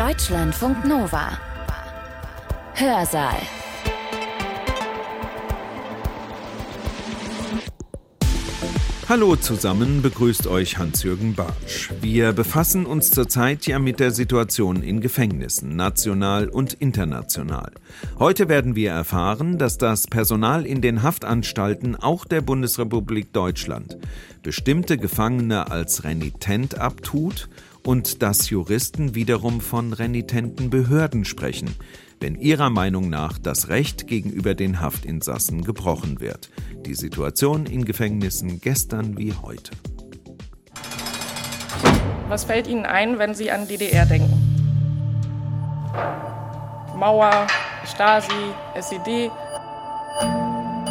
Deutschlandfunk Nova. Hörsaal. Hallo zusammen, begrüßt euch Hans-Jürgen Bartsch. Wir befassen uns zurzeit ja mit der Situation in Gefängnissen, national und international. Heute werden wir erfahren, dass das Personal in den Haftanstalten auch der Bundesrepublik Deutschland bestimmte Gefangene als renitent abtut und dass Juristen wiederum von renitenten Behörden sprechen, wenn ihrer Meinung nach das Recht gegenüber den Haftinsassen gebrochen wird. Die Situation in Gefängnissen gestern wie heute. Was fällt Ihnen ein, wenn Sie an DDR denken? Mauer, Stasi, SED.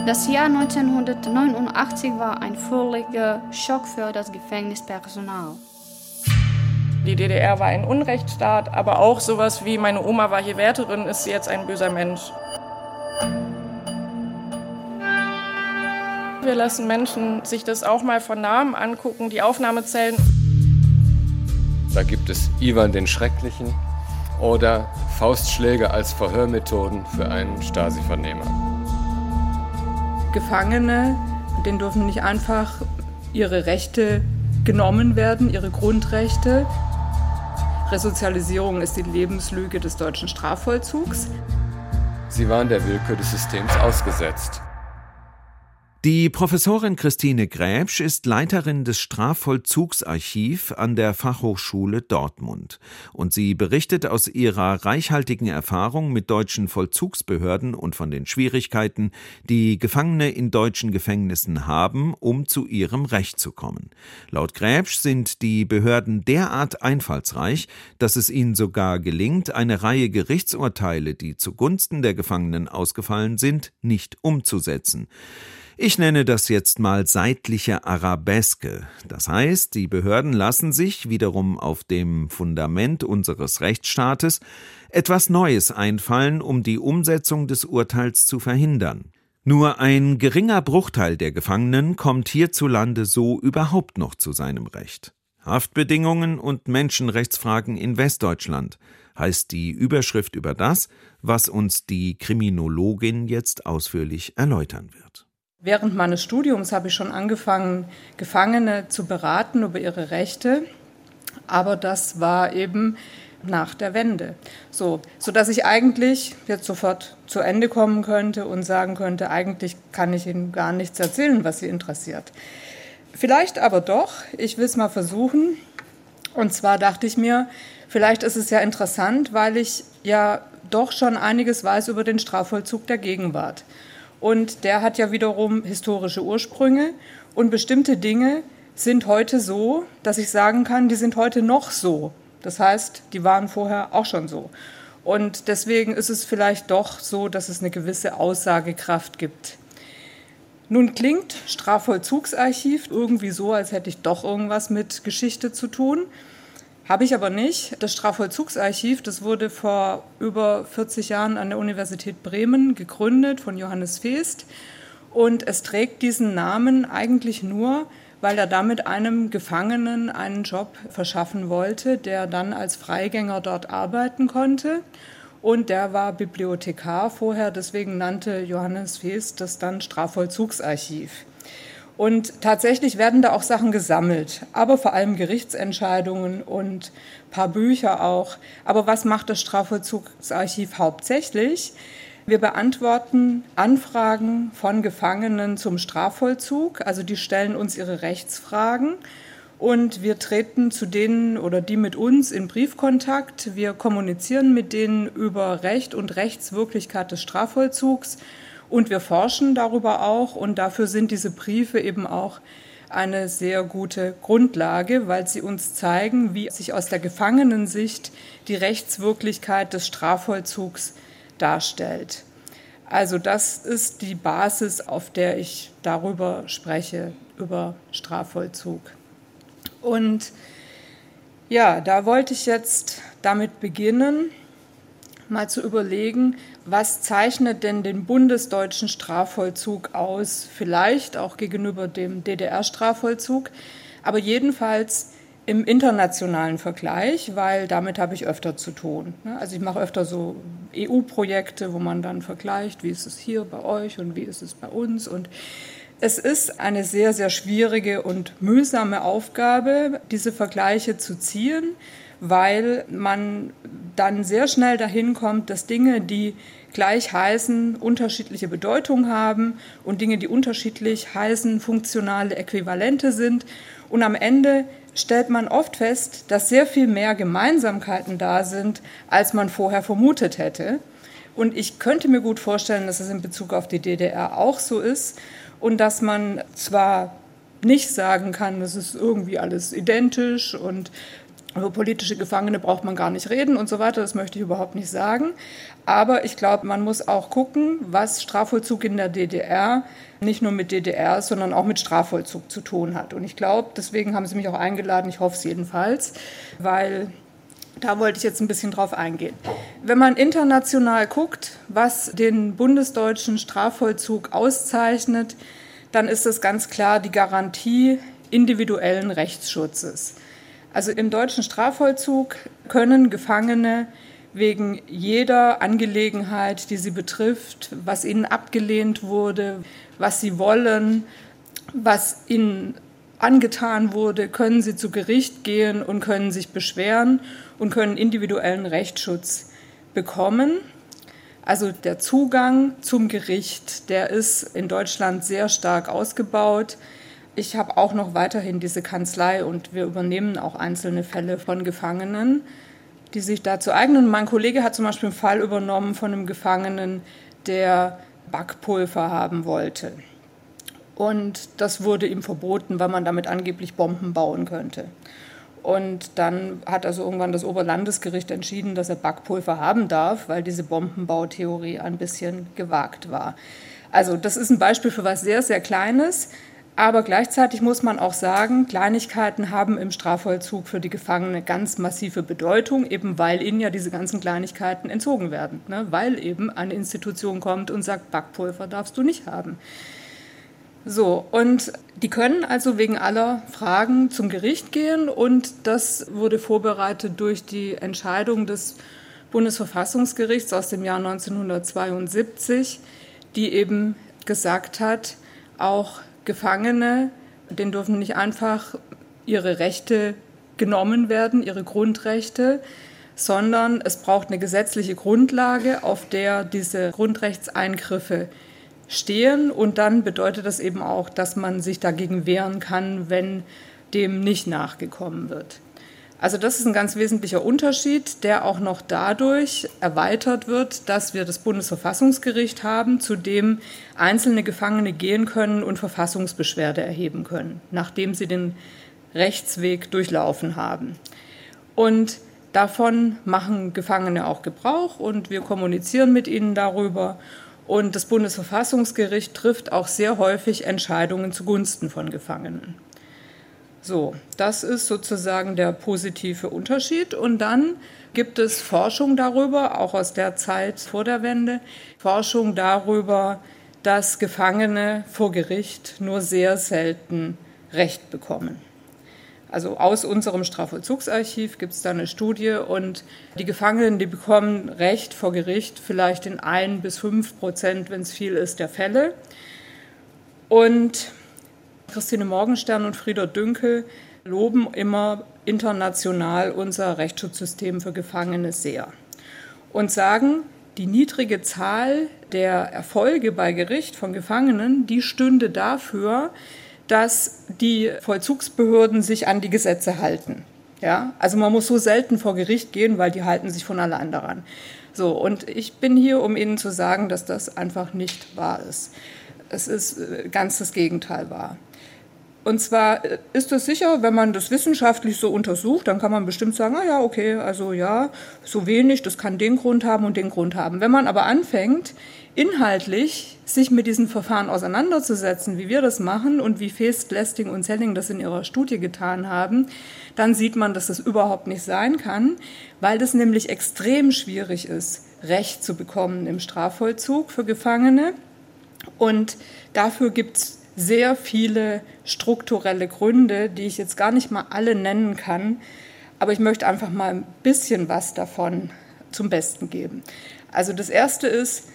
Das Jahr 1989 war ein völliger Schock für das Gefängnispersonal. Die DDR war ein Unrechtsstaat, aber auch sowas wie meine Oma war hier Wärterin, ist sie jetzt ein böser Mensch. Wir lassen Menschen sich das auch mal von Namen angucken, die Aufnahmezellen. Da gibt es Ivan den Schrecklichen oder Faustschläge als Verhörmethoden für einen Stasi-Vernehmer. Gefangene, denen dürfen nicht einfach ihre Rechte genommen werden, ihre Grundrechte. Resozialisierung ist die Lebenslüge des deutschen Strafvollzugs. Sie waren der Willkür des Systems ausgesetzt. Die Professorin Christine Gräbsch ist Leiterin des Strafvollzugsarchiv an der Fachhochschule Dortmund und sie berichtet aus ihrer reichhaltigen Erfahrung mit deutschen Vollzugsbehörden und von den Schwierigkeiten, die Gefangene in deutschen Gefängnissen haben, um zu ihrem Recht zu kommen. Laut Gräbsch sind die Behörden derart einfallsreich, dass es ihnen sogar gelingt, eine Reihe Gerichtsurteile, die zugunsten der Gefangenen ausgefallen sind, nicht umzusetzen. Ich nenne das jetzt mal seitliche Arabeske. Das heißt, die Behörden lassen sich, wiederum auf dem Fundament unseres Rechtsstaates, etwas Neues einfallen, um die Umsetzung des Urteils zu verhindern. Nur ein geringer Bruchteil der Gefangenen kommt hierzulande so überhaupt noch zu seinem Recht. Haftbedingungen und Menschenrechtsfragen in Westdeutschland heißt die Überschrift über das, was uns die Kriminologin jetzt ausführlich erläutern wird. Während meines Studiums habe ich schon angefangen, Gefangene zu beraten über ihre Rechte, aber das war eben nach der Wende. So, so dass ich eigentlich jetzt sofort zu Ende kommen könnte und sagen könnte, eigentlich kann ich Ihnen gar nichts erzählen, was Sie interessiert. Vielleicht aber doch, ich will es mal versuchen. Und zwar dachte ich mir, vielleicht ist es ja interessant, weil ich ja doch schon einiges weiß über den Strafvollzug der Gegenwart. Und der hat ja wiederum historische Ursprünge. Und bestimmte Dinge sind heute so, dass ich sagen kann, die sind heute noch so. Das heißt, die waren vorher auch schon so. Und deswegen ist es vielleicht doch so, dass es eine gewisse Aussagekraft gibt. Nun klingt Strafvollzugsarchiv irgendwie so, als hätte ich doch irgendwas mit Geschichte zu tun. Habe ich aber nicht. Das Strafvollzugsarchiv, das wurde vor über 40 Jahren an der Universität Bremen gegründet von Johannes Feest. Und es trägt diesen Namen eigentlich nur, weil er damit einem Gefangenen einen Job verschaffen wollte, der dann als Freigänger dort arbeiten konnte. Und der war Bibliothekar vorher, deswegen nannte Johannes Feest das dann Strafvollzugsarchiv. Und tatsächlich werden da auch Sachen gesammelt, aber vor allem Gerichtsentscheidungen und paar Bücher auch. Aber was macht das Strafvollzugsarchiv hauptsächlich? Wir beantworten Anfragen von Gefangenen zum Strafvollzug, also die stellen uns ihre Rechtsfragen und wir treten zu denen oder die mit uns in Briefkontakt. Wir kommunizieren mit denen über Recht und Rechtswirklichkeit des Strafvollzugs und wir forschen darüber auch und dafür sind diese Briefe eben auch eine sehr gute Grundlage, weil sie uns zeigen, wie sich aus der Gefangenensicht die Rechtswirklichkeit des Strafvollzugs darstellt. Also das ist die Basis, auf der ich darüber spreche, über Strafvollzug. Und ja, da wollte ich jetzt damit beginnen, mal zu überlegen, was zeichnet denn den bundesdeutschen Strafvollzug aus, vielleicht auch gegenüber dem DDR-Strafvollzug, aber jedenfalls im internationalen Vergleich, weil damit habe ich öfter zu tun. Also ich mache öfter so EU-Projekte, wo man dann vergleicht, wie ist es hier bei euch und wie ist es bei uns. Und es ist eine sehr, sehr schwierige und mühsame Aufgabe, diese Vergleiche zu ziehen, weil man dann sehr schnell dahin kommt, dass Dinge, die gleich heißen, unterschiedliche Bedeutung haben und Dinge, die unterschiedlich heißen, funktionale Äquivalente sind. Und am Ende stellt man oft fest, dass sehr viel mehr Gemeinsamkeiten da sind, als man vorher vermutet hätte. Und ich könnte mir gut vorstellen, dass es in Bezug auf die DDR auch so ist und dass man zwar nicht sagen kann, das ist irgendwie alles identisch und über politische Gefangene braucht man gar nicht reden und so weiter, das möchte ich überhaupt nicht sagen. Aber ich glaube, man muss auch gucken, was Strafvollzug in der DDR nicht nur mit DDR, sondern auch mit Strafvollzug zu tun hat. Und ich glaube, deswegen haben Sie mich auch eingeladen, ich hoffe es jedenfalls, weil da wollte ich jetzt ein bisschen drauf eingehen. Wenn man international guckt, was den bundesdeutschen Strafvollzug auszeichnet, dann ist es ganz klar die Garantie individuellen Rechtsschutzes. Also im deutschen Strafvollzug können Gefangene wegen jeder Angelegenheit, die sie betrifft, was ihnen abgelehnt wurde, was sie wollen, was ihnen angetan wurde, können sie zu Gericht gehen und können sich beschweren und können individuellen Rechtsschutz bekommen. Also der Zugang zum Gericht, der ist in Deutschland sehr stark ausgebaut. Ich habe auch noch weiterhin diese Kanzlei und wir übernehmen auch einzelne Fälle von Gefangenen, die sich dazu eignen. Mein Kollege hat zum Beispiel einen Fall übernommen von einem Gefangenen, der Backpulver haben wollte. Und das wurde ihm verboten, weil man damit angeblich Bomben bauen könnte. Und dann hat also irgendwann das Oberlandesgericht entschieden, dass er Backpulver haben darf, weil diese Bombenbautheorie ein bisschen gewagt war. Also das ist ein Beispiel für was sehr, sehr Kleines. Aber gleichzeitig muss man auch sagen, Kleinigkeiten haben im Strafvollzug für die Gefangene ganz massive Bedeutung, eben weil ihnen ja diese ganzen Kleinigkeiten entzogen werden. Ne? Weil eben eine Institution kommt und sagt, Backpulver darfst du nicht haben. So, und die können also wegen aller Fragen zum Gericht gehen und das wurde vorbereitet durch die Entscheidung des Bundesverfassungsgerichts aus dem Jahr 1972, die eben gesagt hat, auch Gefangene, denen dürfen nicht einfach ihre Rechte genommen werden, ihre Grundrechte, sondern es braucht eine gesetzliche Grundlage, auf der diese Grundrechtseingriffe stehen. Und dann bedeutet das eben auch, dass man sich dagegen wehren kann, wenn dem nicht nachgekommen wird. Also das ist ein ganz wesentlicher Unterschied, der auch noch dadurch erweitert wird, dass wir das Bundesverfassungsgericht haben, zu dem einzelne Gefangene gehen können und Verfassungsbeschwerde erheben können, nachdem sie den Rechtsweg durchlaufen haben. Und davon machen Gefangene auch Gebrauch und wir kommunizieren mit ihnen darüber. Und das Bundesverfassungsgericht trifft auch sehr häufig Entscheidungen zugunsten von Gefangenen. So, das ist sozusagen der positive Unterschied. Und dann gibt es Forschung darüber, auch aus der Zeit vor der Wende, Forschung darüber, dass Gefangene vor Gericht nur sehr selten Recht bekommen. Also aus unserem Strafvollzugsarchiv gibt es da eine Studie und die Gefangenen, die bekommen Recht vor Gericht vielleicht in ein bis fünf Prozent, wenn es viel ist, der Fälle. Und Christine Morgenstern und Frieder Dünkel loben immer international unser Rechtsschutzsystem für Gefangene sehr und sagen, die niedrige Zahl der Erfolge bei Gericht von Gefangenen, die stünde dafür, dass die Vollzugsbehörden sich an die Gesetze halten. Ja, also man muss so selten vor Gericht gehen, weil die halten sich von allein daran. So, und ich bin hier, um Ihnen zu sagen, dass das einfach nicht wahr ist. Es ist äh, ganz das Gegenteil wahr. Und zwar äh, ist es sicher, wenn man das wissenschaftlich so untersucht, dann kann man bestimmt sagen, ah ja, okay, also ja, so wenig, das kann den Grund haben und den Grund haben. Wenn man aber anfängt, inhaltlich sich mit diesen Verfahren auseinanderzusetzen, wie wir das machen und wie Feest, Lesting und Selling das in ihrer Studie getan haben, dann sieht man, dass das überhaupt nicht sein kann, weil das nämlich extrem schwierig ist, Recht zu bekommen im Strafvollzug für Gefangene. Und dafür gibt es sehr viele strukturelle Gründe, die ich jetzt gar nicht mal alle nennen kann, aber ich möchte einfach mal ein bisschen was davon zum Besten geben. Also das Erste ist,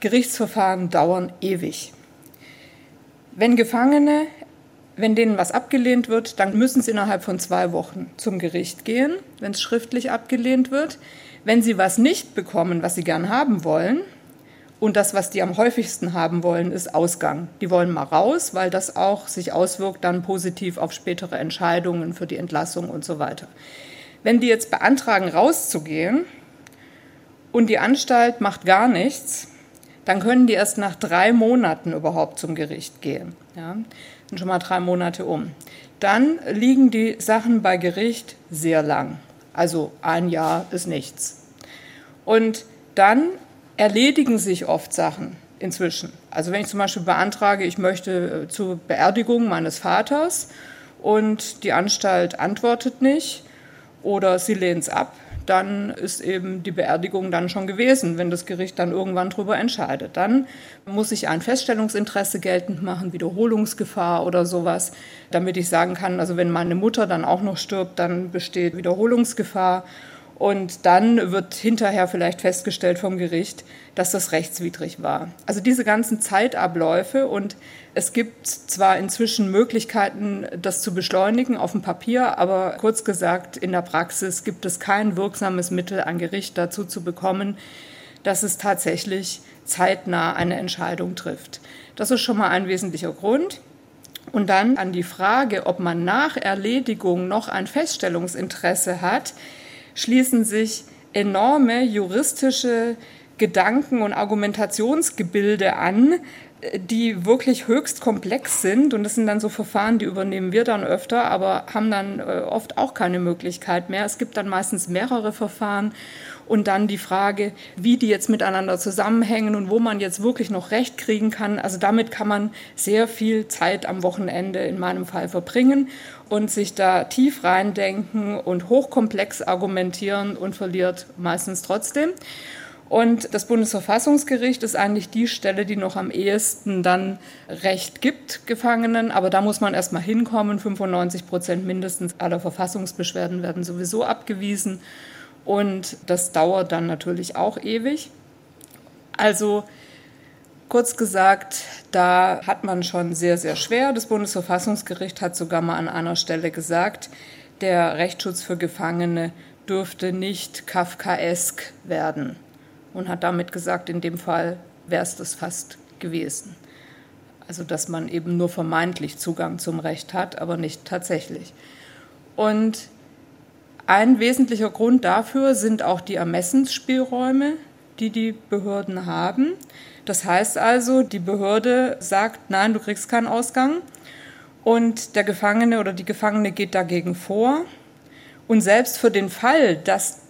Gerichtsverfahren dauern ewig. Wenn Gefangene, wenn denen was abgelehnt wird, dann müssen sie innerhalb von zwei Wochen zum Gericht gehen, wenn es schriftlich abgelehnt wird. Wenn sie was nicht bekommen, was sie gern haben wollen, und das, was die am häufigsten haben wollen, ist Ausgang. Die wollen mal raus, weil das auch sich auswirkt dann positiv auf spätere Entscheidungen für die Entlassung und so weiter. Wenn die jetzt beantragen, rauszugehen und die Anstalt macht gar nichts, dann können die erst nach drei Monaten überhaupt zum Gericht gehen. Ja, sind schon mal drei Monate um. Dann liegen die Sachen bei Gericht sehr lang. Also ein Jahr ist nichts. Und dann erledigen sich oft Sachen inzwischen. Also wenn ich zum Beispiel beantrage, ich möchte äh, zur Beerdigung meines Vaters und die Anstalt antwortet nicht oder sie lehnt es ab, dann ist eben die Beerdigung dann schon gewesen, wenn das Gericht dann irgendwann darüber entscheidet. Dann muss ich ein Feststellungsinteresse geltend machen, Wiederholungsgefahr oder sowas, damit ich sagen kann, also wenn meine Mutter dann auch noch stirbt, dann besteht Wiederholungsgefahr und dann wird hinterher vielleicht festgestellt vom Gericht, dass das rechtswidrig war. Also diese ganzen Zeitabläufe und es gibt zwar inzwischen Möglichkeiten, das zu beschleunigen auf dem Papier, aber kurz gesagt, in der Praxis gibt es kein wirksames Mittel, ein Gericht dazu zu bekommen, dass es tatsächlich zeitnah eine Entscheidung trifft. Das ist schon mal ein wesentlicher Grund. Und dann an die Frage, ob man nach Erledigung noch ein Feststellungsinteresse hat, schließen sich enorme juristische Gedanken und Argumentationsgebilde an, die wirklich höchst komplex sind. Und das sind dann so Verfahren, die übernehmen wir dann öfter, aber haben dann äh, oft auch keine Möglichkeit mehr. Es gibt dann meistens mehrere Verfahren und dann die Frage, wie die jetzt miteinander zusammenhängen und wo man jetzt wirklich noch Recht kriegen kann. Also damit kann man sehr viel Zeit am Wochenende in meinem Fall verbringen und sich da tief reindenken und hochkomplex argumentieren und verliert meistens trotzdem. Und das Bundesverfassungsgericht ist eigentlich die Stelle, die noch am ehesten dann Recht gibt Gefangenen. Aber da muss man erst mal hinkommen. 95 Prozent mindestens aller Verfassungsbeschwerden werden sowieso abgewiesen. Und das dauert dann natürlich auch ewig. Also kurz gesagt, da hat man schon sehr, sehr schwer. Das Bundesverfassungsgericht hat sogar mal an einer Stelle gesagt, der Rechtsschutz für Gefangene dürfte nicht kafkaesk werden und hat damit gesagt, in dem Fall wäre es das fast gewesen. Also dass man eben nur vermeintlich Zugang zum Recht hat, aber nicht tatsächlich. Und ein wesentlicher Grund dafür sind auch die Ermessensspielräume, die die Behörden haben. Das heißt also, die Behörde sagt, nein, du kriegst keinen Ausgang und der Gefangene oder die Gefangene geht dagegen vor. Und selbst für den Fall, dass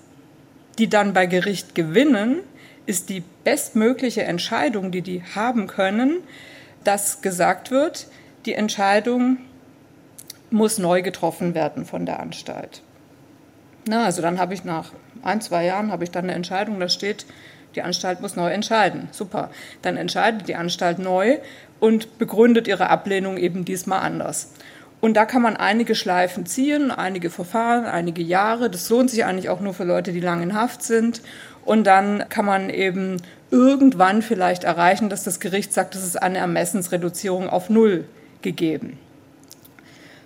die dann bei Gericht gewinnen, ist die bestmögliche Entscheidung, die die haben können, dass gesagt wird, die Entscheidung muss neu getroffen werden von der Anstalt. Na, also dann habe ich nach ein, zwei Jahren habe ich dann eine Entscheidung, da steht, die Anstalt muss neu entscheiden. Super. Dann entscheidet die Anstalt neu und begründet ihre Ablehnung eben diesmal anders. Und da kann man einige Schleifen ziehen, einige Verfahren, einige Jahre. Das lohnt sich eigentlich auch nur für Leute, die lang in Haft sind. Und dann kann man eben irgendwann vielleicht erreichen, dass das Gericht sagt, es ist eine Ermessensreduzierung auf Null gegeben.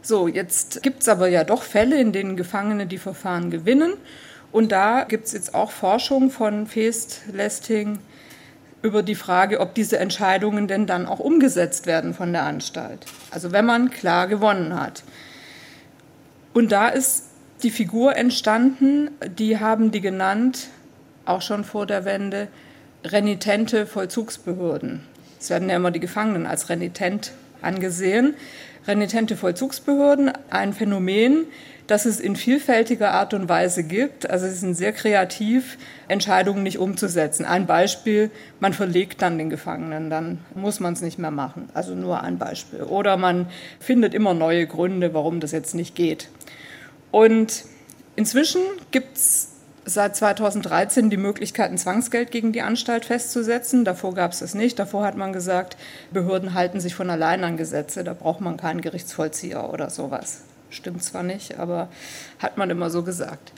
So, jetzt gibt es aber ja doch Fälle, in denen Gefangene die Verfahren gewinnen. Und da gibt es jetzt auch Forschung von Feest, Lesting über die Frage, ob diese Entscheidungen denn dann auch umgesetzt werden von der Anstalt. Also wenn man klar gewonnen hat. Und da ist die Figur entstanden, die haben die genannt, auch schon vor der Wende, renitente Vollzugsbehörden. Es werden ja immer die Gefangenen als renitent angesehen renitente Vollzugsbehörden ein Phänomen, das es in vielfältiger Art und Weise gibt. Also sie sind sehr kreativ, Entscheidungen nicht umzusetzen. Ein Beispiel, man verlegt dann den Gefangenen, dann muss man es nicht mehr machen. Also nur ein Beispiel. Oder man findet immer neue Gründe, warum das jetzt nicht geht. Und inzwischen gibt es seit 2013 die Möglichkeit, ein Zwangsgeld gegen die Anstalt festzusetzen. Davor gab es das nicht. Davor hat man gesagt, Behörden halten sich von allein an Gesetze, da braucht man keinen Gerichtsvollzieher oder sowas. Stimmt zwar nicht, aber hat man immer so gesagt.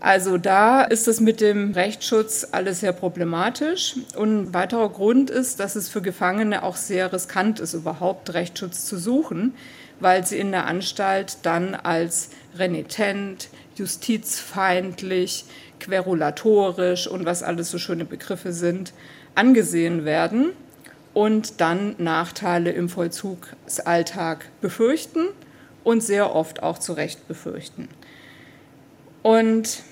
Also da ist es mit dem Rechtsschutz alles sehr problematisch. Und ein weiterer Grund ist, dass es für Gefangene auch sehr riskant ist, überhaupt Rechtsschutz zu suchen, weil sie in der Anstalt dann als renitent, justizfeindlich, querulatorisch und was alles so schöne Begriffe sind, angesehen werden und dann Nachteile im Vollzugsalltag befürchten und sehr oft auch zu Recht befürchten. Und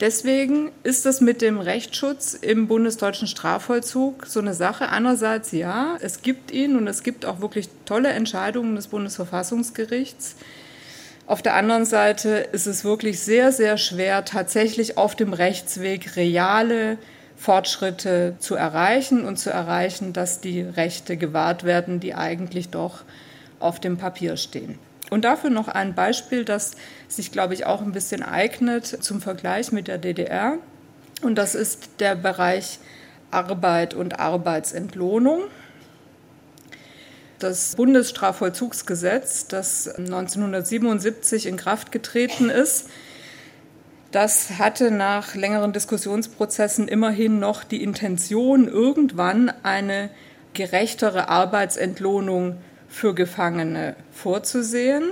Deswegen ist das mit dem Rechtsschutz im bundesdeutschen Strafvollzug so eine Sache. Einerseits ja, es gibt ihn und es gibt auch wirklich tolle Entscheidungen des Bundesverfassungsgerichts. Auf der anderen Seite ist es wirklich sehr, sehr schwer, tatsächlich auf dem Rechtsweg reale Fortschritte zu erreichen und zu erreichen, dass die Rechte gewahrt werden, die eigentlich doch auf dem Papier stehen. Und dafür noch ein Beispiel, das sich, glaube ich, auch ein bisschen eignet zum Vergleich mit der DDR. Und das ist der Bereich Arbeit und Arbeitsentlohnung. Das Bundesstrafvollzugsgesetz, das 1977 in Kraft getreten ist, das hatte nach längeren Diskussionsprozessen immerhin noch die Intention, irgendwann eine gerechtere Arbeitsentlohnung für Gefangene vorzusehen.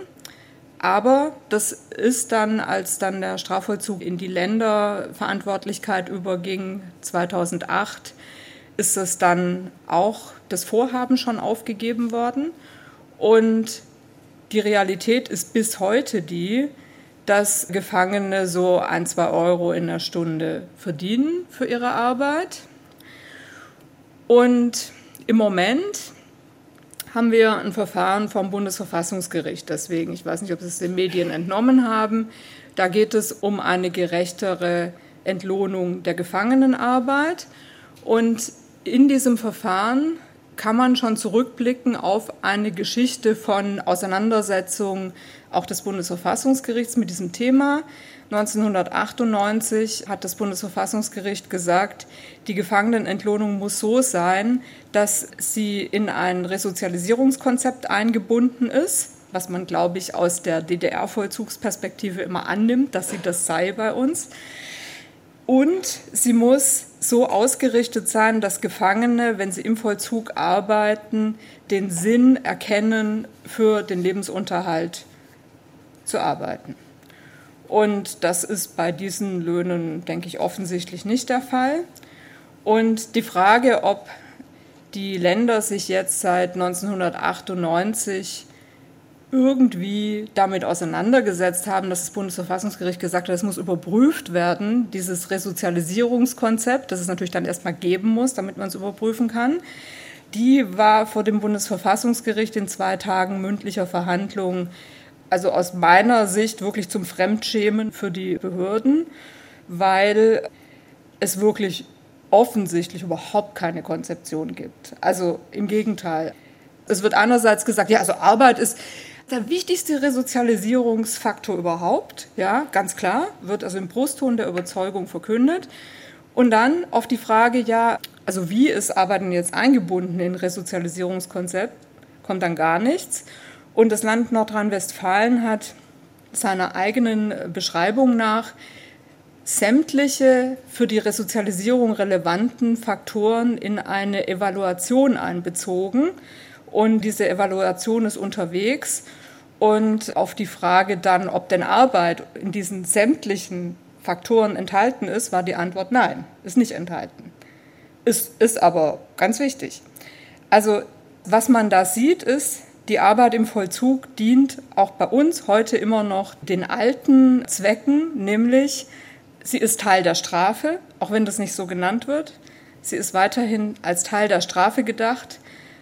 Aber das ist dann, als dann der Strafvollzug in die Länderverantwortlichkeit überging, 2008, ist es dann auch das Vorhaben schon aufgegeben worden. Und die Realität ist bis heute die, dass Gefangene so ein, zwei Euro in der Stunde verdienen für ihre Arbeit. Und im Moment haben wir ein Verfahren vom Bundesverfassungsgericht. Deswegen, ich weiß nicht, ob Sie es den Medien entnommen haben. Da geht es um eine gerechtere Entlohnung der Gefangenenarbeit. Und in diesem Verfahren kann man schon zurückblicken auf eine Geschichte von Auseinandersetzungen auch des Bundesverfassungsgerichts mit diesem Thema. 1998 hat das Bundesverfassungsgericht gesagt, die Gefangenenentlohnung muss so sein, dass sie in ein Resozialisierungskonzept eingebunden ist, was man, glaube ich, aus der DDR-Vollzugsperspektive immer annimmt, dass sie das sei bei uns. Und sie muss so ausgerichtet sein, dass Gefangene, wenn sie im Vollzug arbeiten, den Sinn erkennen, für den Lebensunterhalt zu arbeiten. Und das ist bei diesen Löhnen, denke ich, offensichtlich nicht der Fall. Und die Frage, ob die Länder sich jetzt seit 1998 irgendwie damit auseinandergesetzt haben, dass das Bundesverfassungsgericht gesagt hat, es muss überprüft werden, dieses Resozialisierungskonzept, das es natürlich dann erstmal geben muss, damit man es überprüfen kann. Die war vor dem Bundesverfassungsgericht in zwei Tagen mündlicher Verhandlungen also aus meiner Sicht wirklich zum Fremdschämen für die Behörden, weil es wirklich offensichtlich überhaupt keine Konzeption gibt. Also im Gegenteil. Es wird einerseits gesagt, ja, also Arbeit ist der wichtigste Resozialisierungsfaktor überhaupt, ja, ganz klar, wird also im Brustton der Überzeugung verkündet. Und dann auf die Frage, ja, also wie ist Arbeiten jetzt eingebunden in Resozialisierungskonzept, kommt dann gar nichts. Und das Land Nordrhein-Westfalen hat seiner eigenen Beschreibung nach sämtliche für die Resozialisierung relevanten Faktoren in eine Evaluation einbezogen. Und diese Evaluation ist unterwegs. Und auf die Frage dann, ob denn Arbeit in diesen sämtlichen Faktoren enthalten ist, war die Antwort nein, ist nicht enthalten. Ist, ist aber ganz wichtig. Also was man da sieht, ist, die Arbeit im Vollzug dient auch bei uns heute immer noch den alten Zwecken, nämlich sie ist Teil der Strafe, auch wenn das nicht so genannt wird. Sie ist weiterhin als Teil der Strafe gedacht,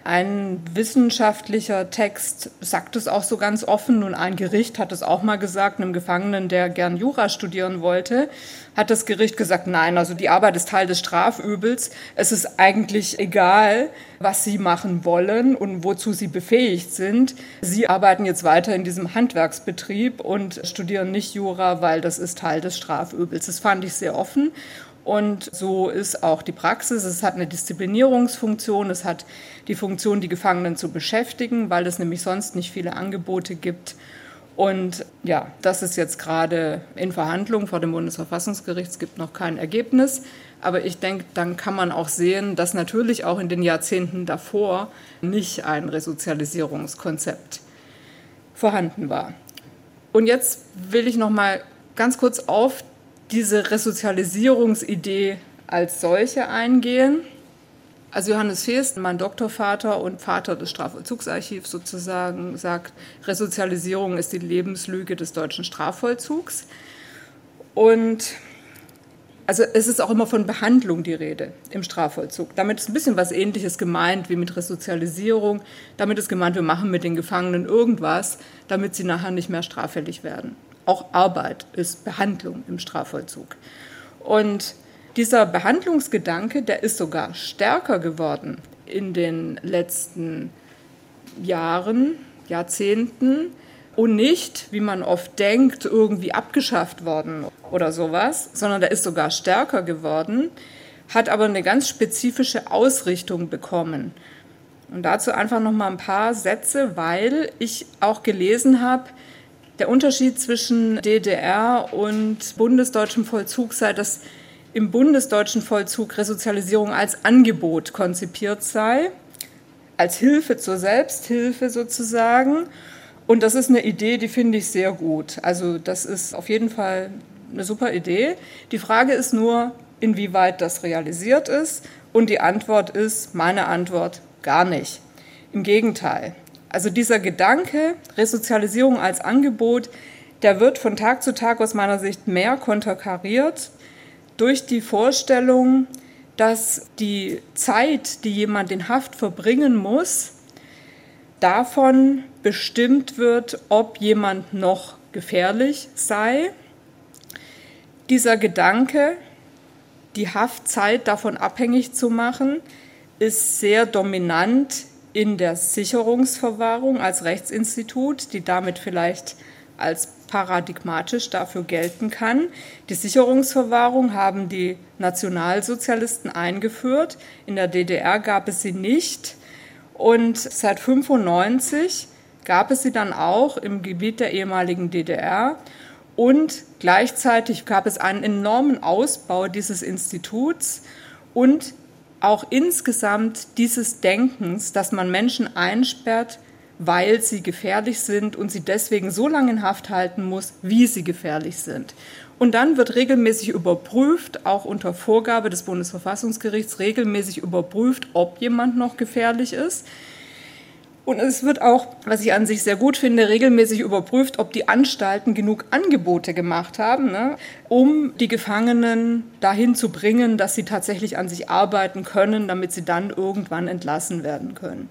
Ein wissenschaftlicher Text sagt es auch so ganz offen und ein Gericht hat es auch mal gesagt, einem Gefangenen, der gern Jura studieren wollte, hat das Gericht gesagt, nein, also die Arbeit ist Teil des Strafübels. Es ist eigentlich egal, was Sie machen wollen und wozu Sie befähigt sind. Sie arbeiten jetzt weiter in diesem Handwerksbetrieb und studieren nicht Jura, weil das ist Teil des Strafübels. Das fand ich sehr offen und so ist auch die Praxis. Es hat eine Disziplinierungsfunktion, es hat die Funktion, die Gefangenen zu beschäftigen, weil es nämlich sonst nicht viele Angebote gibt. Und ja, das ist jetzt gerade in Verhandlung vor dem Bundesverfassungsgericht. Es gibt noch kein Ergebnis. Aber ich denke, dann kann man auch sehen, dass natürlich auch in den Jahrzehnten davor nicht ein Resozialisierungskonzept vorhanden war. Und jetzt will ich noch mal ganz kurz auf diese Resozialisierungsidee als solche eingehen. Also Johannes Feest, mein Doktorvater und Vater des Strafvollzugsarchivs sozusagen, sagt, Resozialisierung ist die Lebenslüge des deutschen Strafvollzugs. Und also es ist auch immer von Behandlung die Rede im Strafvollzug. Damit ist ein bisschen was Ähnliches gemeint wie mit Resozialisierung. Damit ist gemeint, wir machen mit den Gefangenen irgendwas, damit sie nachher nicht mehr straffällig werden. Auch Arbeit ist Behandlung im Strafvollzug. Und dieser Behandlungsgedanke, der ist sogar stärker geworden in den letzten Jahren, Jahrzehnten und nicht, wie man oft denkt, irgendwie abgeschafft worden oder sowas, sondern der ist sogar stärker geworden, hat aber eine ganz spezifische Ausrichtung bekommen. Und dazu einfach noch mal ein paar Sätze, weil ich auch gelesen habe, der Unterschied zwischen DDR und bundesdeutschem Vollzug sei, dass im bundesdeutschen Vollzug Resozialisierung als Angebot konzipiert sei, als Hilfe zur Selbsthilfe sozusagen. Und das ist eine Idee, die finde ich sehr gut. Also das ist auf jeden Fall eine super Idee. Die Frage ist nur, inwieweit das realisiert ist. Und die Antwort ist, meine Antwort, gar nicht. Im Gegenteil. Also dieser Gedanke, Resozialisierung als Angebot, der wird von Tag zu Tag aus meiner Sicht mehr konterkariert durch die Vorstellung, dass die Zeit, die jemand in Haft verbringen muss, davon bestimmt wird, ob jemand noch gefährlich sei. Dieser Gedanke, die Haftzeit davon abhängig zu machen, ist sehr dominant in der Sicherungsverwahrung als Rechtsinstitut, die damit vielleicht als paradigmatisch dafür gelten kann. Die Sicherungsverwahrung haben die Nationalsozialisten eingeführt. In der DDR gab es sie nicht. Und seit 1995 gab es sie dann auch im Gebiet der ehemaligen DDR. Und gleichzeitig gab es einen enormen Ausbau dieses Instituts und auch insgesamt dieses Denkens, dass man Menschen einsperrt, weil sie gefährlich sind und sie deswegen so lange in Haft halten muss, wie sie gefährlich sind. Und dann wird regelmäßig überprüft, auch unter Vorgabe des Bundesverfassungsgerichts, regelmäßig überprüft, ob jemand noch gefährlich ist. Und es wird auch, was ich an sich sehr gut finde, regelmäßig überprüft, ob die Anstalten genug Angebote gemacht haben, ne, um die Gefangenen dahin zu bringen, dass sie tatsächlich an sich arbeiten können, damit sie dann irgendwann entlassen werden können.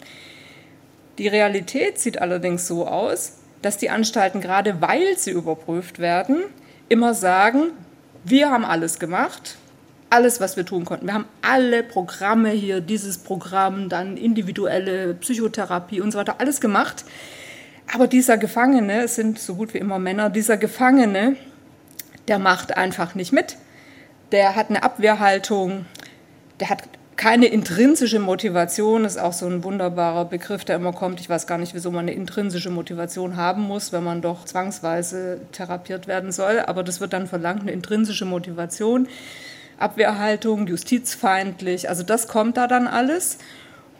Die Realität sieht allerdings so aus, dass die Anstalten, gerade weil sie überprüft werden, immer sagen, wir haben alles gemacht, alles, was wir tun konnten. Wir haben alle Programme hier, dieses Programm, dann individuelle Psychotherapie und so weiter, alles gemacht. Aber dieser Gefangene, es sind so gut wie immer Männer, dieser Gefangene, der macht einfach nicht mit. Der hat eine Abwehrhaltung, der hat keine intrinsische Motivation, ist auch so ein wunderbarer Begriff, der immer kommt. Ich weiß gar nicht, wieso man eine intrinsische Motivation haben muss, wenn man doch zwangsweise therapiert werden soll. Aber das wird dann verlangt, eine intrinsische Motivation. Abwehrhaltung, justizfeindlich. Also das kommt da dann alles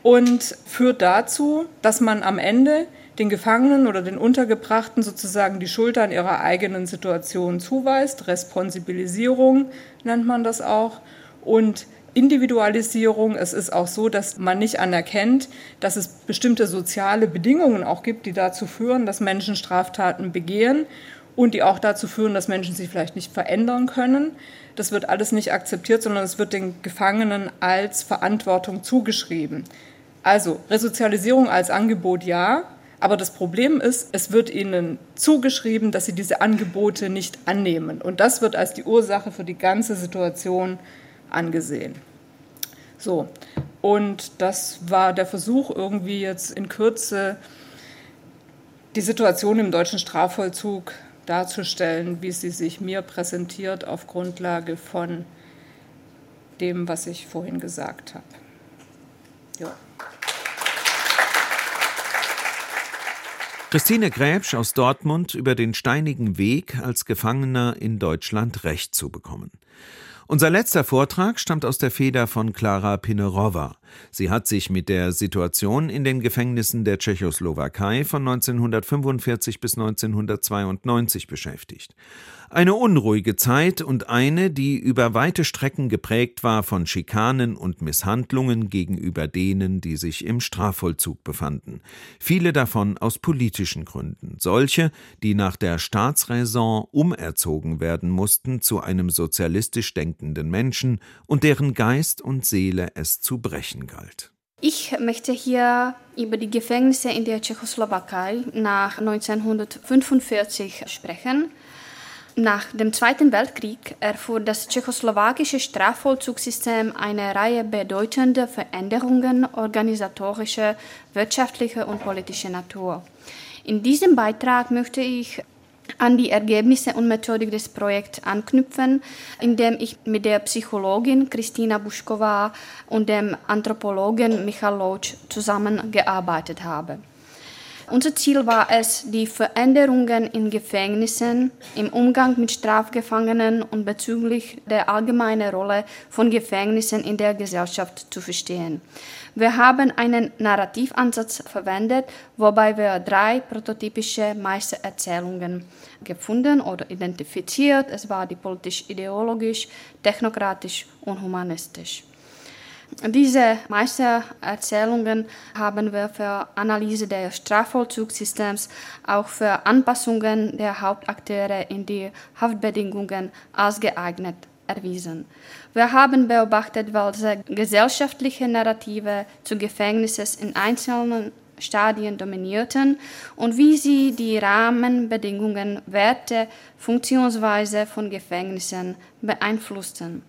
und führt dazu, dass man am Ende den Gefangenen oder den Untergebrachten sozusagen die Schuld an ihrer eigenen Situation zuweist. Responsibilisierung nennt man das auch. Und Individualisierung. Es ist auch so, dass man nicht anerkennt, dass es bestimmte soziale Bedingungen auch gibt, die dazu führen, dass Menschen Straftaten begehen und die auch dazu führen, dass Menschen sich vielleicht nicht verändern können. Das wird alles nicht akzeptiert, sondern es wird den Gefangenen als Verantwortung zugeschrieben. Also Resozialisierung als Angebot ja, aber das Problem ist, es wird ihnen zugeschrieben, dass sie diese Angebote nicht annehmen. Und das wird als die Ursache für die ganze Situation angesehen. So, und das war der Versuch, irgendwie jetzt in Kürze die Situation im deutschen Strafvollzug darzustellen, wie sie sich mir präsentiert auf Grundlage von dem, was ich vorhin gesagt habe. Ja. Christine Gräbsch aus Dortmund über den steinigen Weg, als Gefangener in Deutschland Recht zu bekommen. Unser letzter Vortrag stammt aus der Feder von Klara Pinerova. Sie hat sich mit der Situation in den Gefängnissen der Tschechoslowakei von 1945 bis 1992 beschäftigt. Eine unruhige Zeit und eine, die über weite Strecken geprägt war von Schikanen und Misshandlungen gegenüber denen, die sich im Strafvollzug befanden. Viele davon aus politischen Gründen. Solche, die nach der Staatsräson umerzogen werden mussten zu einem sozialistisch denkenden Menschen und deren Geist und Seele es zu brechen galt. Ich möchte hier über die Gefängnisse in der Tschechoslowakei nach 1945 sprechen. Nach dem Zweiten Weltkrieg erfuhr das tschechoslowakische Strafvollzugssystem eine Reihe bedeutender Veränderungen organisatorischer, wirtschaftlicher und politischer Natur. In diesem Beitrag möchte ich an die Ergebnisse und Methodik des Projekts anknüpfen, indem ich mit der Psychologin Kristina Buschkova und dem Anthropologen Michal Loach zusammengearbeitet habe. Unser Ziel war es, die Veränderungen in Gefängnissen, im Umgang mit Strafgefangenen und bezüglich der allgemeinen Rolle von Gefängnissen in der Gesellschaft zu verstehen. Wir haben einen Narrativansatz verwendet, wobei wir drei prototypische Meistererzählungen gefunden oder identifiziert. Es war die politisch-ideologisch, technokratisch und humanistisch. Diese Meistererzählungen haben wir für Analyse des Strafvollzugssystems, auch für Anpassungen der Hauptakteure in die Haftbedingungen als geeignet erwiesen. Wir haben beobachtet, welche gesellschaftliche Narrative zu Gefängnissen in einzelnen Stadien dominierten und wie sie die Rahmenbedingungen, Werte, Funktionsweise von Gefängnissen beeinflussten.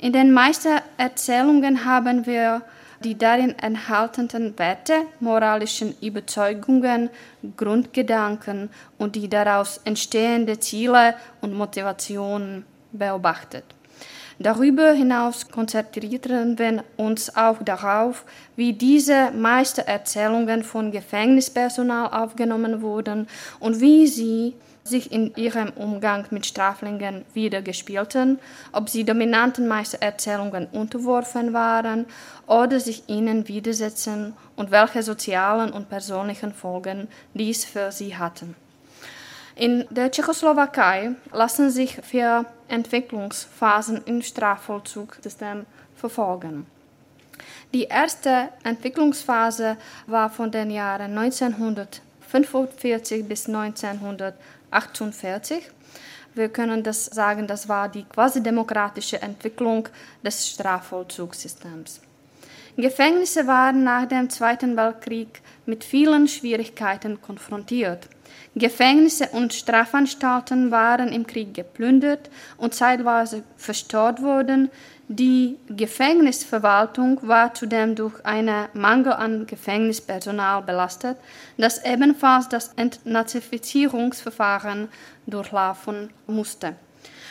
In den meisten Erzählungen haben wir die darin enthaltenen Werte, moralischen Überzeugungen, Grundgedanken und die daraus entstehenden Ziele und Motivationen beobachtet. Darüber hinaus konzentrieren wir uns auch darauf, wie diese Meistererzählungen von Gefängnispersonal aufgenommen wurden und wie sie sich in ihrem Umgang mit Straflingen wiedergespielten, ob sie dominanten Meistererzählungen unterworfen waren oder sich ihnen widersetzen und welche sozialen und persönlichen Folgen dies für sie hatten. In der Tschechoslowakei lassen sich vier Entwicklungsphasen im Strafvollzugssystem verfolgen. Die erste Entwicklungsphase war von den Jahren 1945 bis 1900 48. Wir können das sagen, das war die quasi demokratische Entwicklung des Strafvollzugssystems. Gefängnisse waren nach dem Zweiten Weltkrieg mit vielen Schwierigkeiten konfrontiert. Gefängnisse und Strafanstalten waren im Krieg geplündert und zeitweise verstört worden, die Gefängnisverwaltung war zudem durch einen Mangel an Gefängnispersonal belastet, das ebenfalls das Entnazifizierungsverfahren durchlaufen musste.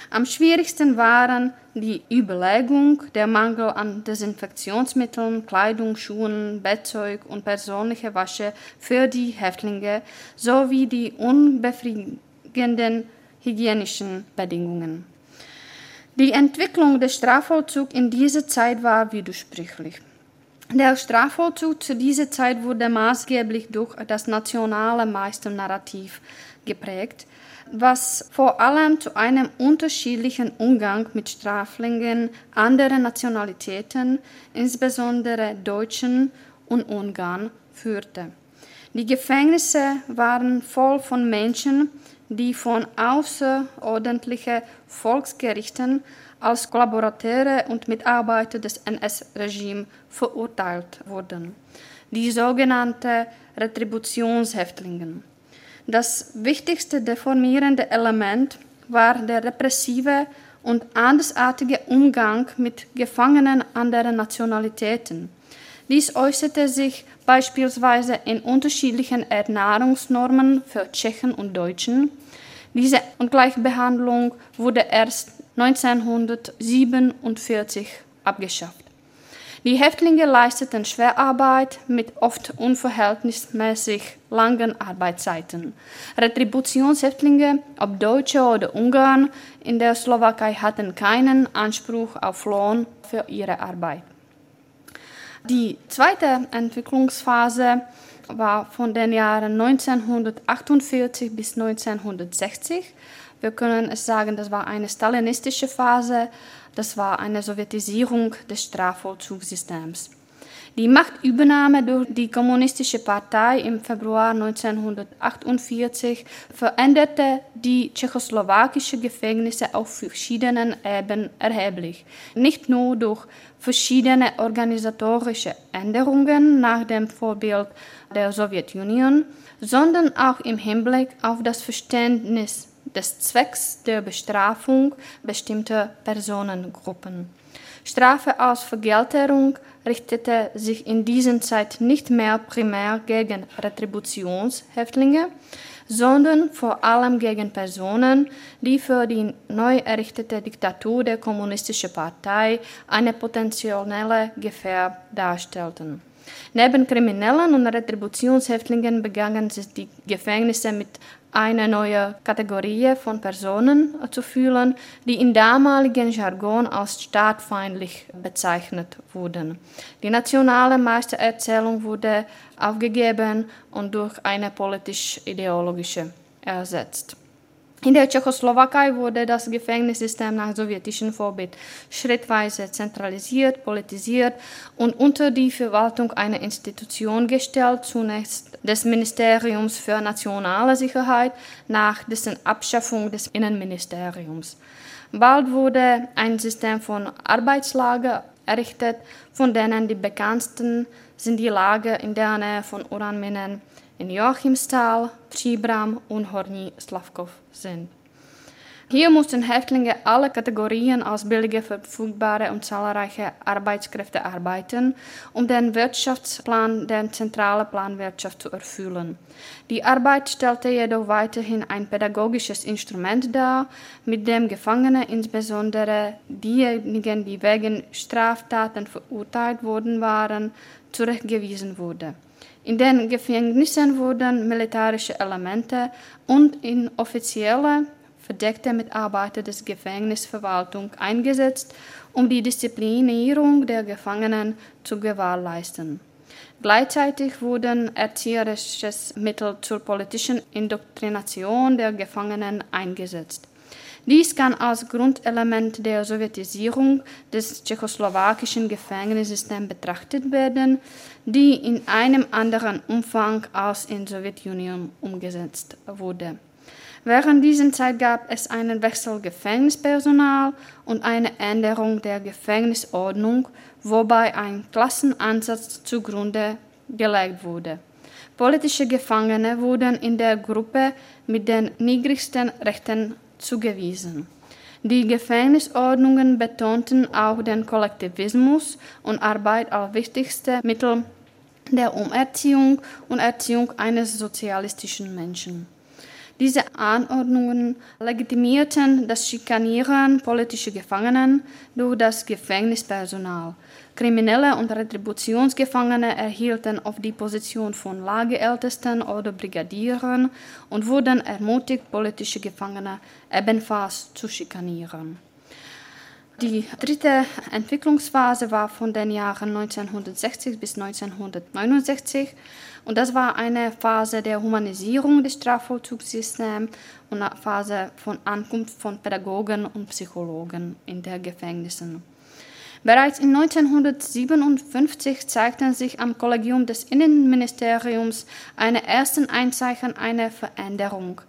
Am schwierigsten waren die Überlegung, der Mangel an Desinfektionsmitteln, Kleidung, Schuhen, Bettzeug und persönliche Wasche für die Häftlinge sowie die unbefriedigenden hygienischen Bedingungen. Die Entwicklung des Strafvollzugs in dieser Zeit war widersprüchlich. Der Strafvollzug zu dieser Zeit wurde maßgeblich durch das nationale Meisternarrativ geprägt, was vor allem zu einem unterschiedlichen Umgang mit Straflingen anderer Nationalitäten, insbesondere Deutschen und Ungarn, führte. Die Gefängnisse waren voll von Menschen, die von außerordentlichen Volksgerichten als Kollaborateure und Mitarbeiter des NS-Regimes verurteilt wurden. die sogenannten Retributionshäftlingen. Das wichtigste deformierende Element war der repressive und andersartige Umgang mit Gefangenen anderer Nationalitäten. Dies äußerte sich beispielsweise in unterschiedlichen Ernährungsnormen für Tschechen und Deutschen. Diese Ungleichbehandlung wurde erst 1947 abgeschafft. Die Häftlinge leisteten Schwerarbeit mit oft unverhältnismäßig langen Arbeitszeiten. Retributionshäftlinge, ob Deutsche oder Ungarn, in der Slowakei hatten keinen Anspruch auf Lohn für ihre Arbeit. Die zweite Entwicklungsphase war von den Jahren 1948 bis 1960. Wir können es sagen, das war eine stalinistische Phase, das war eine Sowjetisierung des Strafvollzugssystems. Die Machtübernahme durch die Kommunistische Partei im Februar 1948 veränderte die tschechoslowakische Gefängnisse auf verschiedenen Ebenen erheblich. Nicht nur durch verschiedene organisatorische Änderungen nach dem Vorbild der Sowjetunion, sondern auch im Hinblick auf das Verständnis des Zwecks der Bestrafung bestimmter Personengruppen. Strafe aus Vergelterung richtete sich in dieser Zeit nicht mehr primär gegen Retributionshäftlinge, sondern vor allem gegen Personen, die für die neu errichtete Diktatur der Kommunistischen Partei eine potenzielle Gefahr darstellten. Neben Kriminellen und Retributionshäftlingen begannen sich die Gefängnisse mit eine neue Kategorie von Personen zu fühlen, die in damaligen Jargon als staatfeindlich bezeichnet wurden. Die nationale Meistererzählung wurde aufgegeben und durch eine politisch-ideologische ersetzt. In der Tschechoslowakei wurde das Gefängnissystem nach sowjetischem Vorbild schrittweise zentralisiert, politisiert und unter die Verwaltung einer Institution gestellt, zunächst des Ministeriums für nationale Sicherheit, nach dessen Abschaffung des Innenministeriums. Bald wurde ein System von Arbeitslager errichtet, von denen die bekanntesten sind die Lager in der Nähe von Uranminen in Joachimsthal, Příbram und Horní Slavkov sind. Hier mussten Häftlinge aller Kategorien als billige, verfügbare und zahlreiche Arbeitskräfte arbeiten, um den Wirtschaftsplan der zentralen Planwirtschaft zu erfüllen. Die Arbeit stellte jedoch weiterhin ein pädagogisches Instrument dar, mit dem Gefangene, insbesondere diejenigen, die wegen Straftaten verurteilt worden waren, zurechtgewiesen wurde. In den Gefängnissen wurden militärische Elemente und inoffizielle verdeckte Mitarbeiter der Gefängnisverwaltung eingesetzt, um die Disziplinierung der Gefangenen zu gewährleisten. Gleichzeitig wurden erzieherische Mittel zur politischen Indoktrination der Gefangenen eingesetzt. Dies kann als Grundelement der Sowjetisierung des tschechoslowakischen Gefängnissystems betrachtet werden, die in einem anderen Umfang als in der Sowjetunion umgesetzt wurde. Während dieser Zeit gab es einen Wechsel Gefängnispersonal und eine Änderung der Gefängnisordnung, wobei ein Klassenansatz zugrunde gelegt wurde. Politische Gefangene wurden in der Gruppe mit den niedrigsten Rechten zugewiesen. Die Gefängnisordnungen betonten auch den Kollektivismus und Arbeit als wichtigste Mittel der Umerziehung und Erziehung eines sozialistischen Menschen. Diese Anordnungen legitimierten das Schikanieren politischer Gefangenen durch das Gefängnispersonal. Kriminelle und Retributionsgefangene erhielten oft die Position von Lagerältesten oder Brigadieren und wurden ermutigt, politische Gefangene ebenfalls zu schikanieren. Die dritte Entwicklungsphase war von den Jahren 1960 bis 1969 und das war eine Phase der Humanisierung des Strafvollzugssystems und eine Phase von Ankunft von Pädagogen und Psychologen in den Gefängnissen. Bereits in 1957 zeigten sich am Kollegium des Innenministeriums eine ersten Einzeichen einer Veränderung.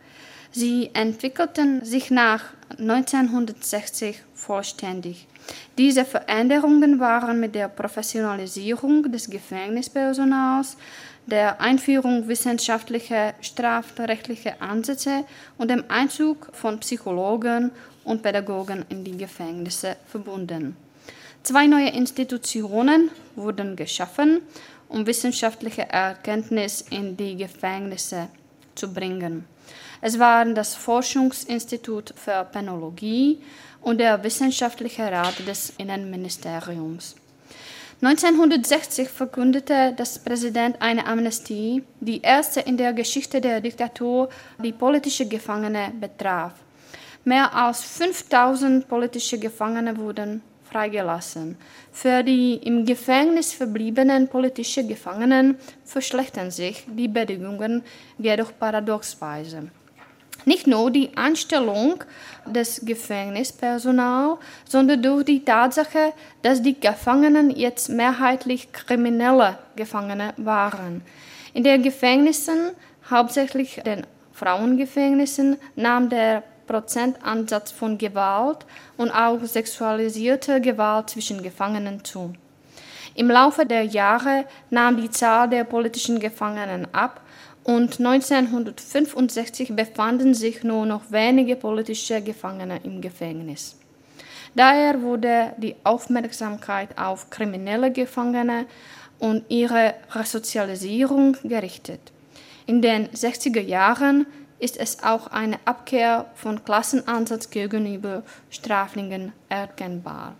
Sie entwickelten sich nach 1960 vollständig. Diese Veränderungen waren mit der Professionalisierung des Gefängnispersonals, der Einführung wissenschaftlicher strafrechtlicher Ansätze und dem Einzug von Psychologen und Pädagogen in die Gefängnisse verbunden. Zwei neue Institutionen wurden geschaffen, um wissenschaftliche Erkenntnis in die Gefängnisse zu bringen. Es waren das Forschungsinstitut für Penologie und der Wissenschaftliche Rat des Innenministeriums. 1960 verkündete das Präsident eine Amnestie, die erste in der Geschichte der Diktatur, die politische Gefangene betraf. Mehr als 5000 politische Gefangene wurden freigelassen. Für die im Gefängnis verbliebenen politischen Gefangenen verschlechtern sich die Bedingungen jedoch paradoxweise. Nicht nur die Anstellung des Gefängnispersonals, sondern durch die Tatsache, dass die Gefangenen jetzt mehrheitlich kriminelle Gefangene waren. In den Gefängnissen, hauptsächlich den Frauengefängnissen, nahm der Prozentansatz von Gewalt und auch sexualisierte Gewalt zwischen Gefangenen zu. Im Laufe der Jahre nahm die Zahl der politischen Gefangenen ab und 1965 befanden sich nur noch wenige politische Gefangene im Gefängnis. Daher wurde die Aufmerksamkeit auf kriminelle Gefangene und ihre Resozialisierung gerichtet. In den 60er Jahren ist es auch eine Abkehr von Klassenansatz gegenüber Straflingen erkennbar.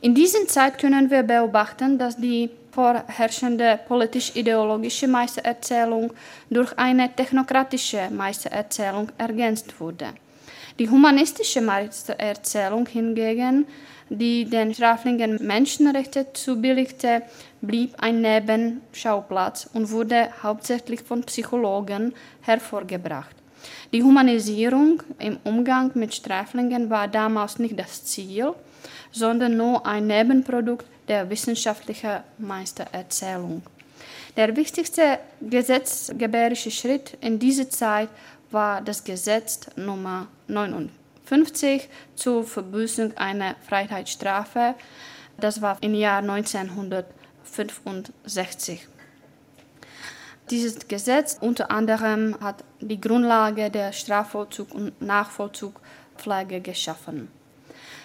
In dieser Zeit können wir beobachten, dass die vorherrschende politisch-ideologische Meistererzählung durch eine technokratische Meistererzählung ergänzt wurde. Die humanistische Meistererzählung hingegen, die den Straflingen Menschenrechte zubilligte, blieb ein Nebenschauplatz und wurde hauptsächlich von Psychologen hervorgebracht. Die Humanisierung im Umgang mit Sträflingen war damals nicht das Ziel, sondern nur ein Nebenprodukt der wissenschaftlichen Meistererzählung. Der wichtigste gesetzgeberische Schritt in dieser Zeit war das Gesetz Nummer 59 zur Verbüßung einer Freiheitsstrafe. Das war im Jahr 1965. Dieses Gesetz unter anderem hat die Grundlage der Strafvollzug und Nachvollzugpflege geschaffen.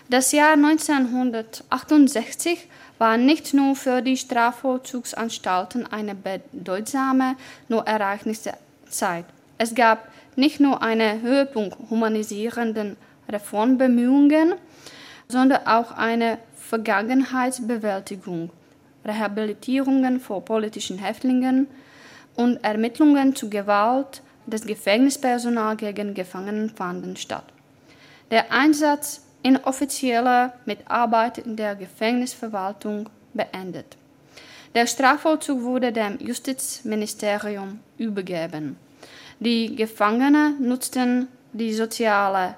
Das Jahr 1968 war nicht nur für die Strafvollzugsanstalten eine bedeutsame, nur ereignisse Zeit. Es gab nicht nur einen Höhepunkt humanisierenden Reformbemühungen, sondern auch eine Vergangenheitsbewältigung, Rehabilitierungen vor politischen Häftlingen und Ermittlungen zu Gewalt des Gefängnispersonals gegen Gefangenen fanden statt. Der Einsatz inoffizieller Mitarbeit in der Gefängnisverwaltung beendet. Der Strafvollzug wurde dem Justizministerium übergeben. Die Gefangenen nutzten die soziale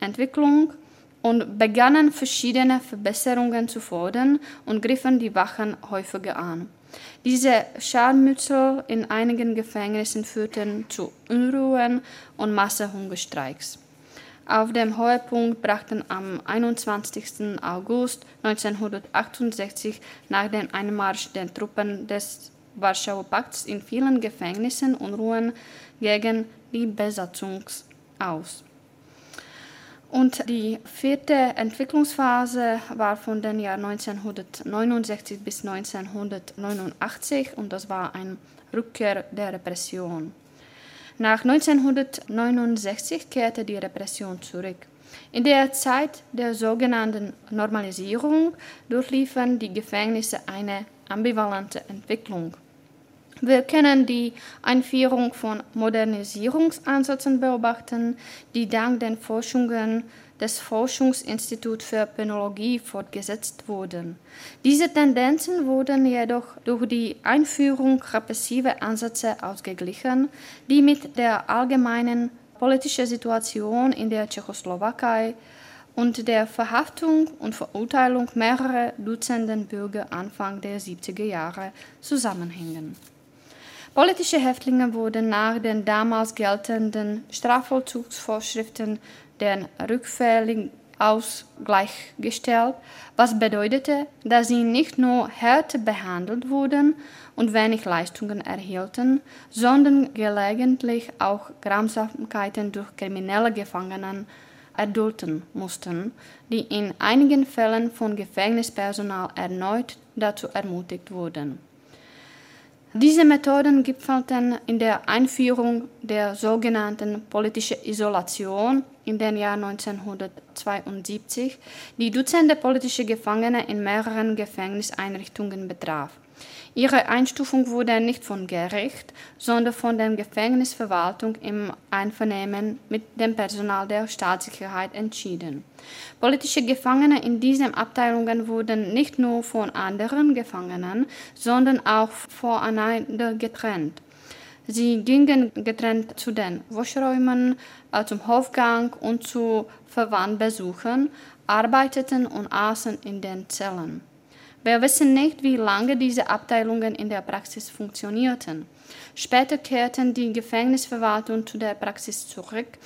Entwicklung und begannen verschiedene Verbesserungen zu fordern und griffen die Wachen häufiger an. Diese Scharmützel in einigen Gefängnissen führten zu Unruhen und Massehungerstreiks. Auf dem Höhepunkt brachten am 21. August 1968 nach dem Einmarsch der Truppen des Warschauer Pakts in vielen Gefängnissen Unruhen gegen die Besatzung aus. Und die vierte Entwicklungsphase war von den Jahr 1969 bis 1989 und das war eine Rückkehr der Repression. Nach 1969 kehrte die Repression zurück. In der Zeit der sogenannten Normalisierung durchliefen die Gefängnisse eine ambivalente Entwicklung. Wir können die Einführung von Modernisierungsansätzen beobachten, die dank den Forschungen des Forschungsinstituts für Penologie fortgesetzt wurden. Diese Tendenzen wurden jedoch durch die Einführung repressiver Ansätze ausgeglichen, die mit der allgemeinen politischen Situation in der Tschechoslowakei und der Verhaftung und Verurteilung mehrerer Dutzenden Bürger Anfang der 70er Jahre zusammenhängen. Politische Häftlinge wurden nach den damals geltenden Strafvollzugsvorschriften den rückfällig ausgleichgestellt, was bedeutete, dass sie nicht nur härter behandelt wurden und wenig Leistungen erhielten, sondern gelegentlich auch Grausamkeiten durch kriminelle Gefangenen erdulden mussten, die in einigen Fällen von Gefängnispersonal erneut dazu ermutigt wurden. Diese Methoden gipfelten in der Einführung der sogenannten politischen Isolation in den Jahr 1972, die Dutzende politische Gefangene in mehreren Gefängniseinrichtungen betraf. Ihre Einstufung wurde nicht von Gericht, sondern von der Gefängnisverwaltung im Einvernehmen mit dem Personal der Staatssicherheit entschieden. Politische Gefangene in diesen Abteilungen wurden nicht nur von anderen Gefangenen, sondern auch voneinander getrennt. Sie gingen getrennt zu den Waschräumen, äh, zum Hofgang und zu Verwandtbesuchen, arbeiteten und aßen in den Zellen. Wir wissen nicht, wie lange diese Abteilungen in der Praxis funktionierten. Später kehrten die Gefängnisverwaltungen zu der Praxis zurück,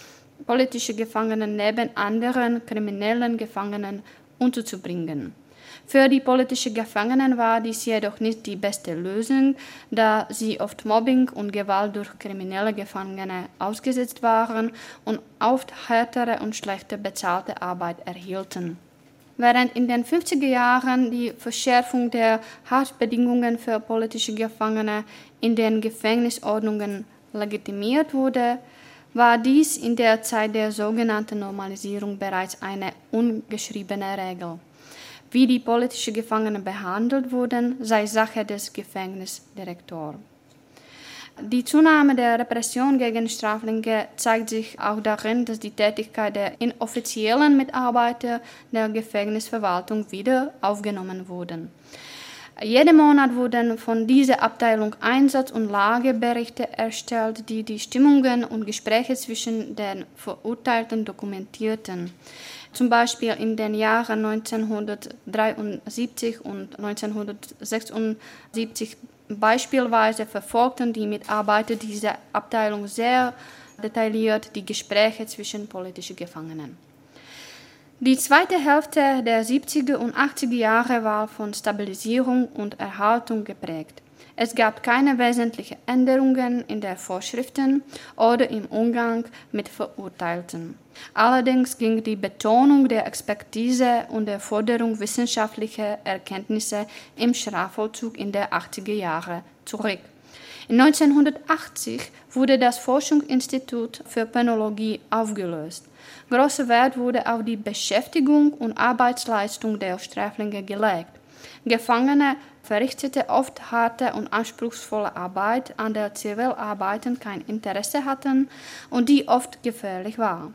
politische Gefangene neben anderen kriminellen Gefangenen unterzubringen. Für die politischen Gefangenen war dies jedoch nicht die beste Lösung, da sie oft Mobbing und Gewalt durch kriminelle Gefangene ausgesetzt waren und oft härtere und schlechter bezahlte Arbeit erhielten. Während in den 50er Jahren die Verschärfung der Haftbedingungen für politische Gefangene in den Gefängnisordnungen legitimiert wurde, war dies in der Zeit der sogenannten Normalisierung bereits eine ungeschriebene Regel. Wie die politischen Gefangenen behandelt wurden, sei Sache des Gefängnisdirektors. Die Zunahme der Repression gegen Straflinge zeigt sich auch darin, dass die Tätigkeit der inoffiziellen Mitarbeiter der Gefängnisverwaltung wieder aufgenommen wurde. Jeden Monat wurden von dieser Abteilung Einsatz- und Lageberichte erstellt, die die Stimmungen und Gespräche zwischen den Verurteilten dokumentierten. Zum Beispiel in den Jahren 1973 und 1976 Beispielsweise verfolgten die Mitarbeiter dieser Abteilung sehr detailliert die Gespräche zwischen politischen Gefangenen. Die zweite Hälfte der 70er und 80er Jahre war von Stabilisierung und Erhaltung geprägt. Es gab keine wesentlichen Änderungen in den Vorschriften oder im Umgang mit Verurteilten. Allerdings ging die Betonung der Expertise und der Forderung wissenschaftlicher Erkenntnisse im Strafvollzug in den 80er Jahren zurück. In 1980 wurde das Forschungsinstitut für Penologie aufgelöst. Großer Wert wurde auf die Beschäftigung und Arbeitsleistung der Sträflinge gelegt. Gefangene verrichtete oft harte und anspruchsvolle Arbeit, an der Zivilarbeiten kein Interesse hatten und die oft gefährlich war.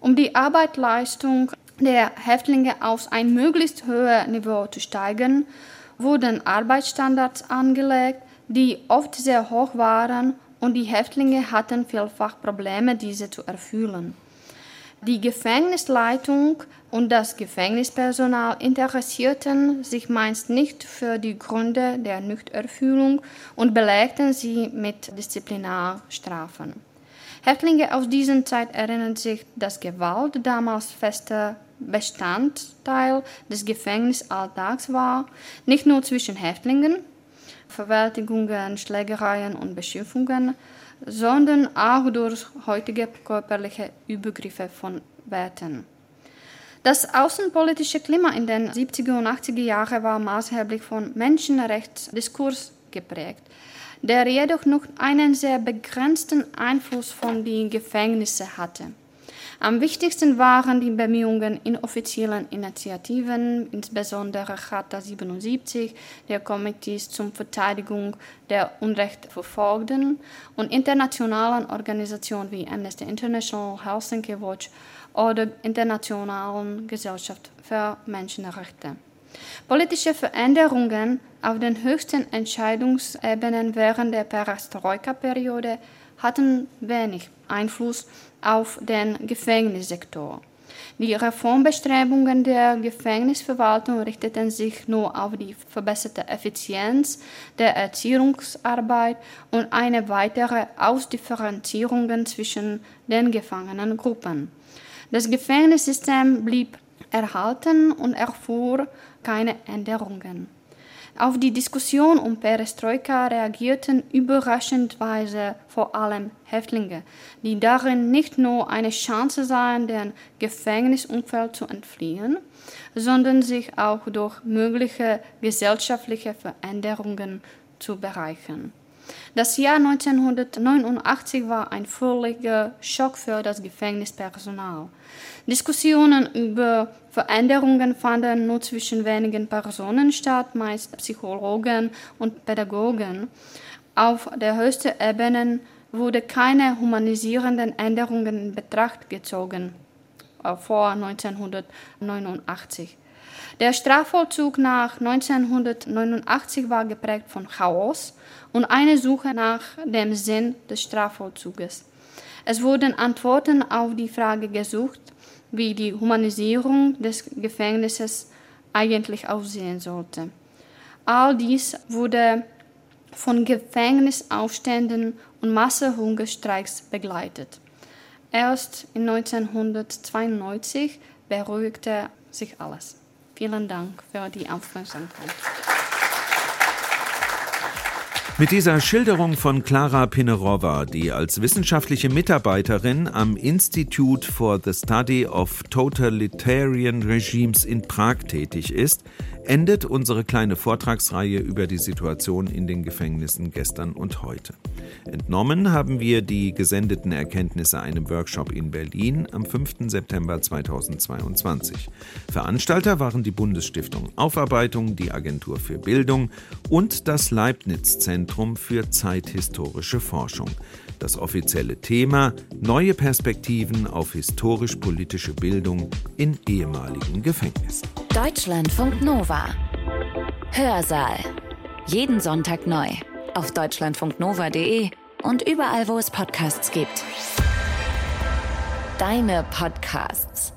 Um die Arbeitsleistung der Häftlinge auf ein möglichst hohes Niveau zu steigern, wurden Arbeitsstandards angelegt, die oft sehr hoch waren und die Häftlinge hatten vielfach Probleme, diese zu erfüllen. Die Gefängnisleitung und das Gefängnispersonal interessierten sich meist nicht für die Gründe der Nüchterfüllung und belegten sie mit Disziplinarstrafen. Häftlinge aus dieser Zeit erinnern sich, dass Gewalt damals fester Bestandteil des Gefängnisalltags war, nicht nur zwischen Häftlingen, Verwältigungen, Schlägereien und Beschimpfungen, sondern auch durch heutige körperliche Übergriffe von Werten. Das außenpolitische Klima in den 70er und 80er Jahren war maßgeblich von Menschenrechtsdiskurs geprägt, der jedoch noch einen sehr begrenzten Einfluss von den Gefängnissen hatte. Am wichtigsten waren die Bemühungen in offiziellen Initiativen, insbesondere Charta 77 der Komitees zur Verteidigung der Unrechtverfolgten und internationalen Organisationen wie Amnesty International, Helsinki Watch oder Internationalen Gesellschaft für Menschenrechte. Politische Veränderungen auf den höchsten Entscheidungsebenen während der Perestroika-Periode hatten wenig Einfluss auf den Gefängnissektor. Die Reformbestrebungen der Gefängnisverwaltung richteten sich nur auf die verbesserte Effizienz der Erziehungsarbeit und eine weitere Ausdifferenzierung zwischen den Gefangenengruppen. Das Gefängnissystem blieb erhalten und erfuhr keine Änderungen. Auf die Diskussion um Perestroika reagierten überraschendweise vor allem Häftlinge, die darin nicht nur eine Chance sahen, dem Gefängnisumfeld zu entfliehen, sondern sich auch durch mögliche gesellschaftliche Veränderungen zu bereichern. Das Jahr 1989 war ein völliger Schock für das Gefängnispersonal. Diskussionen über Veränderungen fanden nur zwischen wenigen Personen statt, meist Psychologen und Pädagogen. Auf der höchsten Ebene wurde keine humanisierenden Änderungen in Betracht gezogen äh, vor 1989. Der Strafvollzug nach 1989 war geprägt von Chaos und einer Suche nach dem Sinn des Strafvollzuges. Es wurden Antworten auf die Frage gesucht, wie die Humanisierung des Gefängnisses eigentlich aussehen sollte. All dies wurde von Gefängnisaufständen und Massehungerstreiks begleitet. Erst in 1992 beruhigte sich alles. Vielen Dank für die Aufmerksamkeit. Mit dieser Schilderung von Klara Pinerova, die als wissenschaftliche Mitarbeiterin am Institute for the Study of Totalitarian Regimes in Prag tätig ist, endet unsere kleine Vortragsreihe über die Situation in den Gefängnissen gestern und heute. Entnommen haben wir die gesendeten Erkenntnisse einem Workshop in Berlin am 5. September 2022. Veranstalter waren die Bundesstiftung Aufarbeitung, die Agentur für Bildung und das Leibniz-Zentrum für zeithistorische Forschung. Das offizielle Thema Neue Perspektiven auf historisch-politische Bildung in ehemaligen Gefängnissen. Deutschlandfunk Nova. Hörsaal. Jeden Sonntag neu. Auf deutschlandfunknova.de und überall, wo es Podcasts gibt. Deine Podcasts.